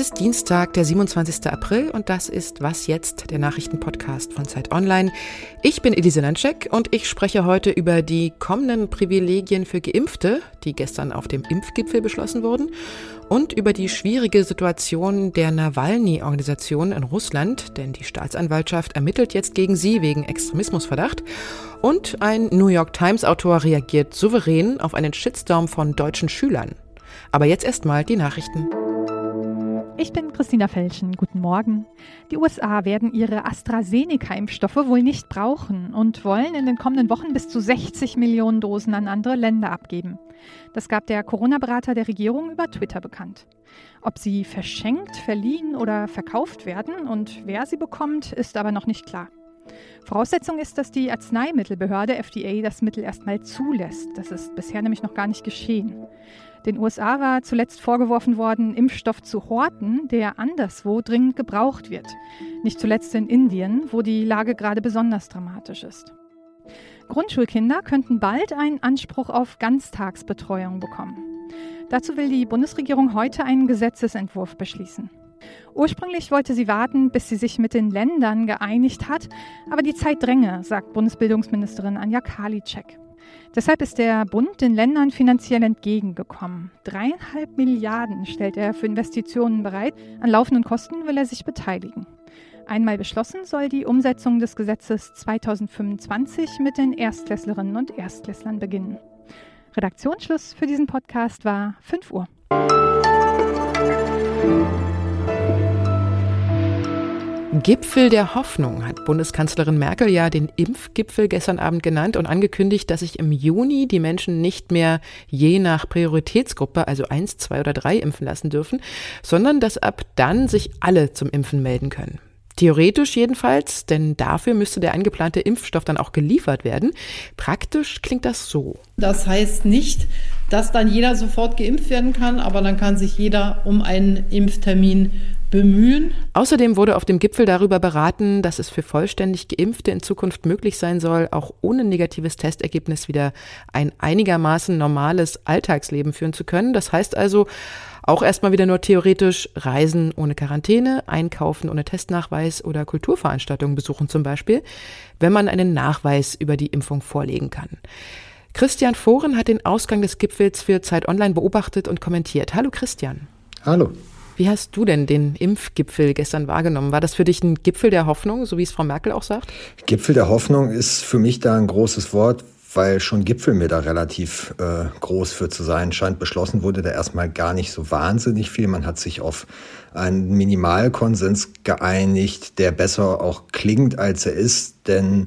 Es ist Dienstag, der 27. April und das ist Was jetzt, der Nachrichtenpodcast von Zeit Online. Ich bin Elise Landscheck und ich spreche heute über die kommenden Privilegien für Geimpfte, die gestern auf dem Impfgipfel beschlossen wurden, und über die schwierige Situation der Nawalny-Organisation in Russland, denn die Staatsanwaltschaft ermittelt jetzt gegen sie wegen Extremismusverdacht. Und ein New York Times-Autor reagiert souverän auf einen Shitstorm von deutschen Schülern. Aber jetzt erstmal die Nachrichten. Ich bin Christina Felschen. Guten Morgen. Die USA werden ihre AstraZeneca-Impfstoffe wohl nicht brauchen und wollen in den kommenden Wochen bis zu 60 Millionen Dosen an andere Länder abgeben. Das gab der Corona-Berater der Regierung über Twitter bekannt. Ob sie verschenkt, verliehen oder verkauft werden und wer sie bekommt, ist aber noch nicht klar. Voraussetzung ist, dass die Arzneimittelbehörde FDA das Mittel erstmal zulässt. Das ist bisher nämlich noch gar nicht geschehen. Den USA war zuletzt vorgeworfen worden, Impfstoff zu horten, der anderswo dringend gebraucht wird. Nicht zuletzt in Indien, wo die Lage gerade besonders dramatisch ist. Grundschulkinder könnten bald einen Anspruch auf Ganztagsbetreuung bekommen. Dazu will die Bundesregierung heute einen Gesetzesentwurf beschließen. Ursprünglich wollte sie warten, bis sie sich mit den Ländern geeinigt hat, aber die Zeit dränge, sagt Bundesbildungsministerin Anja Karliczek. Deshalb ist der Bund den Ländern finanziell entgegengekommen. Dreieinhalb Milliarden stellt er für Investitionen bereit. An laufenden Kosten will er sich beteiligen. Einmal beschlossen soll die Umsetzung des Gesetzes 2025 mit den Erstklässlerinnen und Erstklässlern beginnen. Redaktionsschluss für diesen Podcast war 5 Uhr. Gipfel der Hoffnung hat Bundeskanzlerin Merkel ja den Impfgipfel gestern Abend genannt und angekündigt, dass sich im Juni die Menschen nicht mehr je nach Prioritätsgruppe, also eins, zwei oder drei impfen lassen dürfen, sondern dass ab dann sich alle zum Impfen melden können. Theoretisch jedenfalls, denn dafür müsste der angeplante Impfstoff dann auch geliefert werden. Praktisch klingt das so. Das heißt nicht, dass dann jeder sofort geimpft werden kann, aber dann kann sich jeder um einen Impftermin bemühen. Außerdem wurde auf dem Gipfel darüber beraten, dass es für vollständig Geimpfte in Zukunft möglich sein soll, auch ohne negatives Testergebnis wieder ein einigermaßen normales Alltagsleben führen zu können. Das heißt also auch erstmal wieder nur theoretisch Reisen ohne Quarantäne, Einkaufen ohne Testnachweis oder Kulturveranstaltungen besuchen zum Beispiel, wenn man einen Nachweis über die Impfung vorlegen kann. Christian Foren hat den Ausgang des Gipfels für Zeit Online beobachtet und kommentiert. Hallo Christian. Hallo. Wie hast du denn den Impfgipfel gestern wahrgenommen? War das für dich ein Gipfel der Hoffnung, so wie es Frau Merkel auch sagt? Gipfel der Hoffnung ist für mich da ein großes Wort, weil schon Gipfel mir da relativ äh, groß für zu sein scheint. Beschlossen wurde da erstmal gar nicht so wahnsinnig viel. Man hat sich auf einen Minimalkonsens geeinigt, der besser auch klingt, als er ist, denn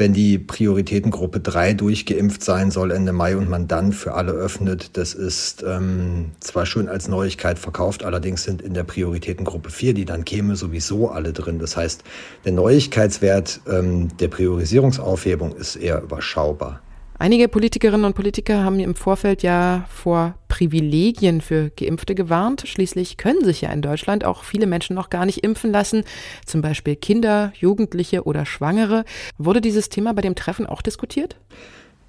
wenn die Prioritätengruppe 3 durchgeimpft sein soll Ende Mai und man dann für alle öffnet. Das ist ähm, zwar schön als Neuigkeit verkauft, allerdings sind in der Prioritätengruppe 4, die dann käme, sowieso alle drin. Das heißt, der Neuigkeitswert ähm, der Priorisierungsaufhebung ist eher überschaubar. Einige Politikerinnen und Politiker haben im Vorfeld ja vor Privilegien für Geimpfte gewarnt. Schließlich können sich ja in Deutschland auch viele Menschen noch gar nicht impfen lassen, zum Beispiel Kinder, Jugendliche oder Schwangere. Wurde dieses Thema bei dem Treffen auch diskutiert?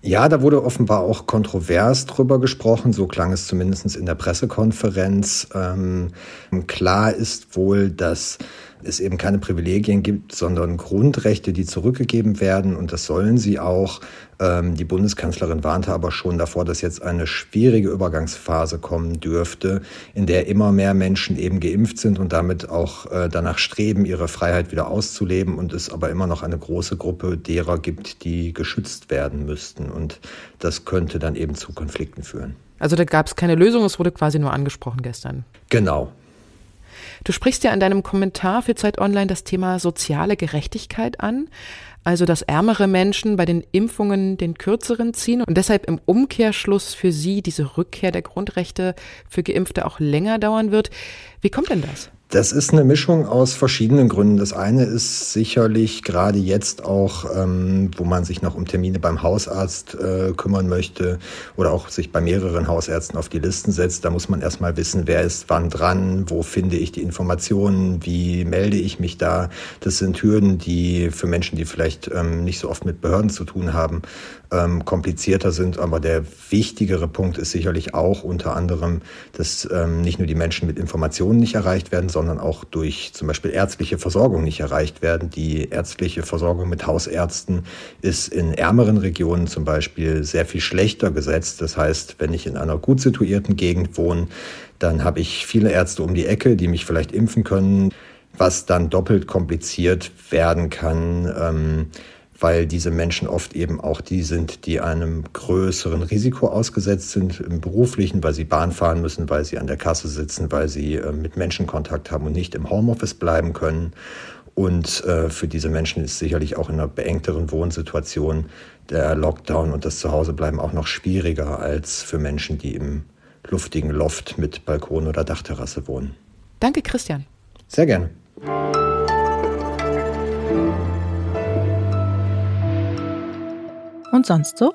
Ja, da wurde offenbar auch kontrovers drüber gesprochen, so klang es zumindest in der Pressekonferenz. Ähm, klar ist wohl, dass es eben keine Privilegien gibt, sondern Grundrechte, die zurückgegeben werden und das sollen sie auch. Ähm, die Bundeskanzlerin warnte aber schon davor, dass jetzt eine schwierige Übergangsphase kommen dürfte, in der immer mehr Menschen eben geimpft sind und damit auch äh, danach streben, ihre Freiheit wieder auszuleben und es aber immer noch eine große Gruppe derer gibt, die geschützt werden müssten und das könnte dann eben zu Konflikten führen. Also da gab es keine Lösung, es wurde quasi nur angesprochen gestern. Genau, Du sprichst ja in deinem Kommentar für Zeit Online das Thema soziale Gerechtigkeit an, also dass ärmere Menschen bei den Impfungen den kürzeren ziehen und deshalb im Umkehrschluss für sie diese Rückkehr der Grundrechte für Geimpfte auch länger dauern wird. Wie kommt denn das? Das ist eine Mischung aus verschiedenen Gründen. Das eine ist sicherlich gerade jetzt auch, ähm, wo man sich noch um Termine beim Hausarzt äh, kümmern möchte oder auch sich bei mehreren Hausärzten auf die Listen setzt. Da muss man erstmal wissen, wer ist wann dran, wo finde ich die Informationen, wie melde ich mich da. Das sind Hürden, die für Menschen, die vielleicht ähm, nicht so oft mit Behörden zu tun haben, ähm, komplizierter sind. Aber der wichtigere Punkt ist sicherlich auch unter anderem, dass ähm, nicht nur die Menschen mit Informationen nicht erreicht werden, sondern auch durch zum Beispiel ärztliche Versorgung nicht erreicht werden. Die ärztliche Versorgung mit Hausärzten ist in ärmeren Regionen zum Beispiel sehr viel schlechter gesetzt. Das heißt, wenn ich in einer gut situierten Gegend wohne, dann habe ich viele Ärzte um die Ecke, die mich vielleicht impfen können, was dann doppelt kompliziert werden kann. Ähm, weil diese Menschen oft eben auch die sind, die einem größeren Risiko ausgesetzt sind im beruflichen, weil sie Bahn fahren müssen, weil sie an der Kasse sitzen, weil sie äh, mit Menschen Kontakt haben und nicht im Homeoffice bleiben können. Und äh, für diese Menschen ist sicherlich auch in einer beengteren Wohnsituation der Lockdown und das Zuhausebleiben auch noch schwieriger als für Menschen, die im luftigen Loft mit Balkon oder Dachterrasse wohnen. Danke, Christian. Sehr gerne. Und sonst so?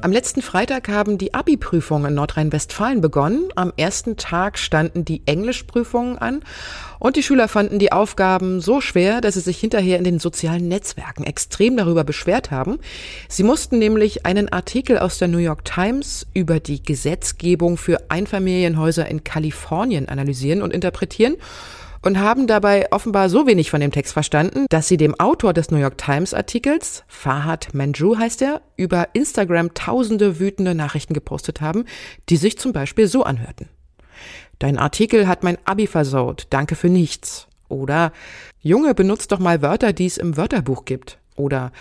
Am letzten Freitag haben die Abi-Prüfungen in Nordrhein-Westfalen begonnen. Am ersten Tag standen die Englischprüfungen an und die Schüler fanden die Aufgaben so schwer, dass sie sich hinterher in den sozialen Netzwerken extrem darüber beschwert haben. Sie mussten nämlich einen Artikel aus der New York Times über die Gesetzgebung für Einfamilienhäuser in Kalifornien analysieren und interpretieren und haben dabei offenbar so wenig von dem Text verstanden, dass sie dem Autor des New York Times Artikels, Fahad Manju heißt er, über Instagram tausende wütende Nachrichten gepostet haben, die sich zum Beispiel so anhörten. Dein Artikel hat mein Abi versaut, danke für nichts. Oder Junge, benutzt doch mal Wörter, die es im Wörterbuch gibt. Oder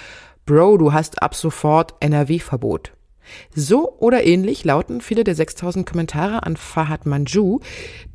Bro, du hast ab sofort NRW-Verbot. So oder ähnlich lauten viele der 6000 Kommentare an Fahad Manju.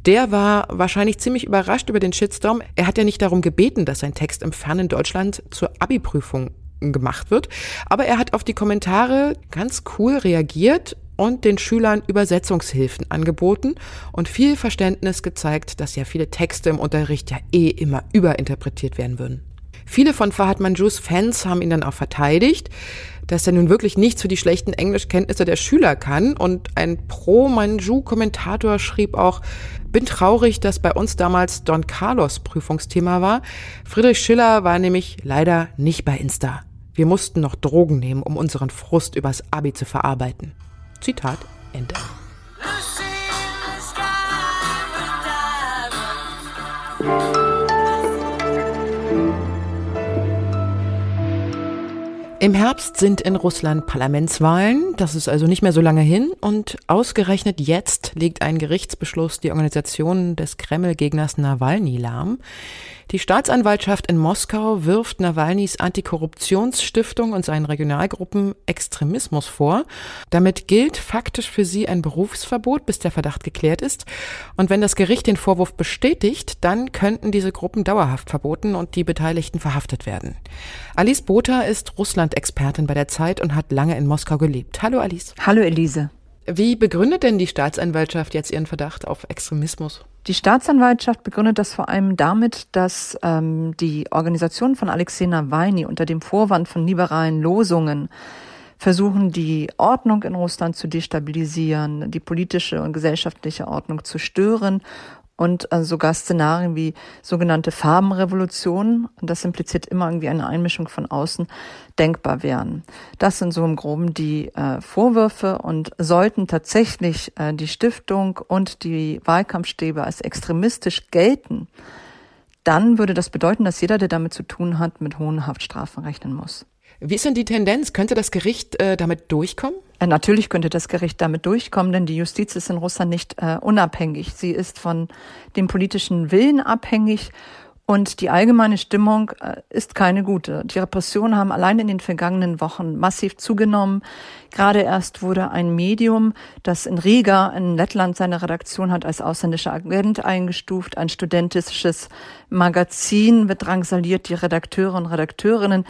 Der war wahrscheinlich ziemlich überrascht über den Shitstorm. Er hat ja nicht darum gebeten, dass sein Text im fernen Deutschland zur Abi-Prüfung gemacht wird, aber er hat auf die Kommentare ganz cool reagiert und den Schülern Übersetzungshilfen angeboten und viel Verständnis gezeigt, dass ja viele Texte im Unterricht ja eh immer überinterpretiert werden würden. Viele von Fahad Manjus Fans haben ihn dann auch verteidigt, dass er nun wirklich nichts für die schlechten Englischkenntnisse der Schüler kann. Und ein Pro-Manju-Kommentator schrieb auch, bin traurig, dass bei uns damals Don Carlos Prüfungsthema war. Friedrich Schiller war nämlich leider nicht bei Insta. Wir mussten noch Drogen nehmen, um unseren Frust übers Abi zu verarbeiten. Zitat Ende. Im Herbst sind in Russland Parlamentswahlen, das ist also nicht mehr so lange hin und ausgerechnet jetzt legt ein Gerichtsbeschluss die Organisation des Kreml-Gegners Nawalny lahm. Die Staatsanwaltschaft in Moskau wirft Nawalnys Antikorruptionsstiftung und seinen Regionalgruppen Extremismus vor. Damit gilt faktisch für sie ein Berufsverbot, bis der Verdacht geklärt ist. Und wenn das Gericht den Vorwurf bestätigt, dann könnten diese Gruppen dauerhaft verboten und die Beteiligten verhaftet werden. Alice Botha ist Russland-Expertin bei der Zeit und hat lange in Moskau gelebt. Hallo Alice. Hallo Elise. Wie begründet denn die Staatsanwaltschaft jetzt ihren Verdacht auf Extremismus? Die Staatsanwaltschaft begründet das vor allem damit, dass ähm, die Organisation von Alexei Nawalny unter dem Vorwand von liberalen Losungen versuchen, die Ordnung in Russland zu destabilisieren, die politische und gesellschaftliche Ordnung zu stören und äh, sogar Szenarien wie sogenannte Farbenrevolutionen, das impliziert immer irgendwie eine Einmischung von außen, denkbar wären. Das sind so im Groben die äh, Vorwürfe und sollten tatsächlich äh, die Stiftung und die Wahlkampfstäbe als extremistisch gelten, dann würde das bedeuten, dass jeder, der damit zu tun hat, mit hohen Haftstrafen rechnen muss. Wie ist denn die Tendenz? Könnte das Gericht äh, damit durchkommen? Äh, natürlich könnte das Gericht damit durchkommen, denn die Justiz ist in Russland nicht äh, unabhängig. Sie ist von dem politischen Willen abhängig und die allgemeine Stimmung äh, ist keine gute. Die Repressionen haben allein in den vergangenen Wochen massiv zugenommen. Gerade erst wurde ein Medium, das in Riga in Lettland seine Redaktion hat, als ausländischer Agent eingestuft. Ein studentisches Magazin wird drangsaliert. Die Redakteure und Redakteurinnen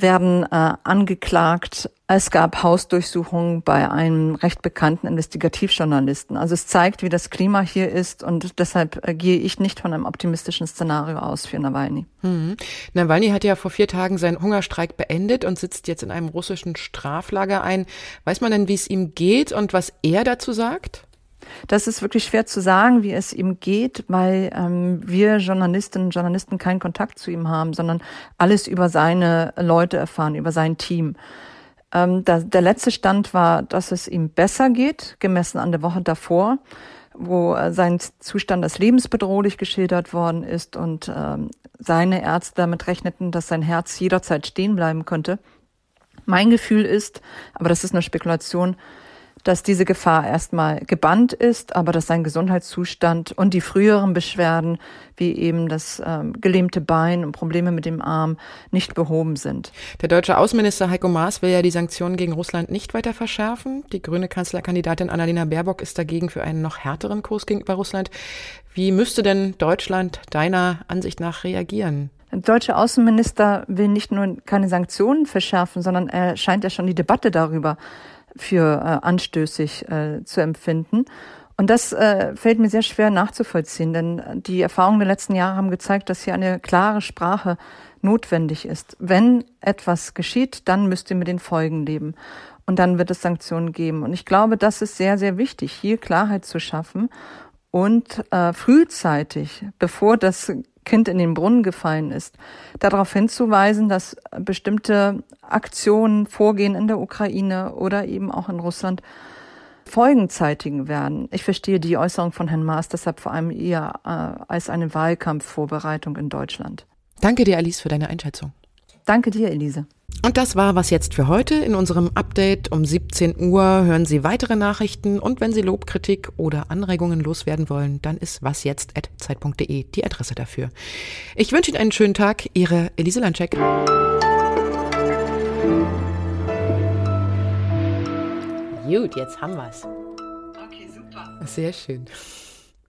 werden äh, angeklagt. Es gab Hausdurchsuchungen bei einem recht bekannten Investigativjournalisten. Also es zeigt, wie das Klima hier ist und deshalb äh, gehe ich nicht von einem optimistischen Szenario aus für Nawalny. Mhm. Nawalny hat ja vor vier Tagen seinen Hungerstreik beendet und sitzt jetzt in einem russischen Straflager ein. Weiß man denn, wie es ihm geht und was er dazu sagt? Das ist wirklich schwer zu sagen, wie es ihm geht, weil ähm, wir Journalistinnen und Journalisten keinen Kontakt zu ihm haben, sondern alles über seine Leute erfahren, über sein Team. Ähm, da, der letzte Stand war, dass es ihm besser geht, gemessen an der Woche davor, wo äh, sein Zustand als lebensbedrohlich geschildert worden ist und ähm, seine Ärzte damit rechneten, dass sein Herz jederzeit stehen bleiben könnte. Mein Gefühl ist, aber das ist eine Spekulation, dass diese Gefahr erstmal gebannt ist, aber dass sein Gesundheitszustand und die früheren Beschwerden, wie eben das ähm, gelähmte Bein und Probleme mit dem Arm, nicht behoben sind. Der deutsche Außenminister Heiko Maas will ja die Sanktionen gegen Russland nicht weiter verschärfen. Die grüne Kanzlerkandidatin Annalena Baerbock ist dagegen für einen noch härteren Kurs gegenüber Russland. Wie müsste denn Deutschland deiner Ansicht nach reagieren? Der deutsche Außenminister will nicht nur keine Sanktionen verschärfen, sondern er scheint ja schon die Debatte darüber für äh, anstößig äh, zu empfinden. Und das äh, fällt mir sehr schwer nachzuvollziehen, denn die Erfahrungen der letzten Jahre haben gezeigt, dass hier eine klare Sprache notwendig ist. Wenn etwas geschieht, dann müsst ihr mit den Folgen leben. Und dann wird es Sanktionen geben. Und ich glaube, das ist sehr, sehr wichtig, hier Klarheit zu schaffen und äh, frühzeitig, bevor das Kind in den Brunnen gefallen ist, darauf hinzuweisen, dass bestimmte Aktionen, Vorgehen in der Ukraine oder eben auch in Russland Folgen zeitigen werden. Ich verstehe die Äußerung von Herrn Maas deshalb vor allem eher äh, als eine Wahlkampfvorbereitung in Deutschland. Danke dir, Alice, für deine Einschätzung. Danke dir, Elise. Und das war was jetzt für heute. In unserem Update um 17 Uhr hören Sie weitere Nachrichten und wenn Sie Lob, Kritik oder Anregungen loswerden wollen, dann ist wasjetzt.zeit.de die Adresse dafür. Ich wünsche Ihnen einen schönen Tag. Ihre Elise Landcheck. Gut, jetzt haben wir's. Okay, super. Sehr schön.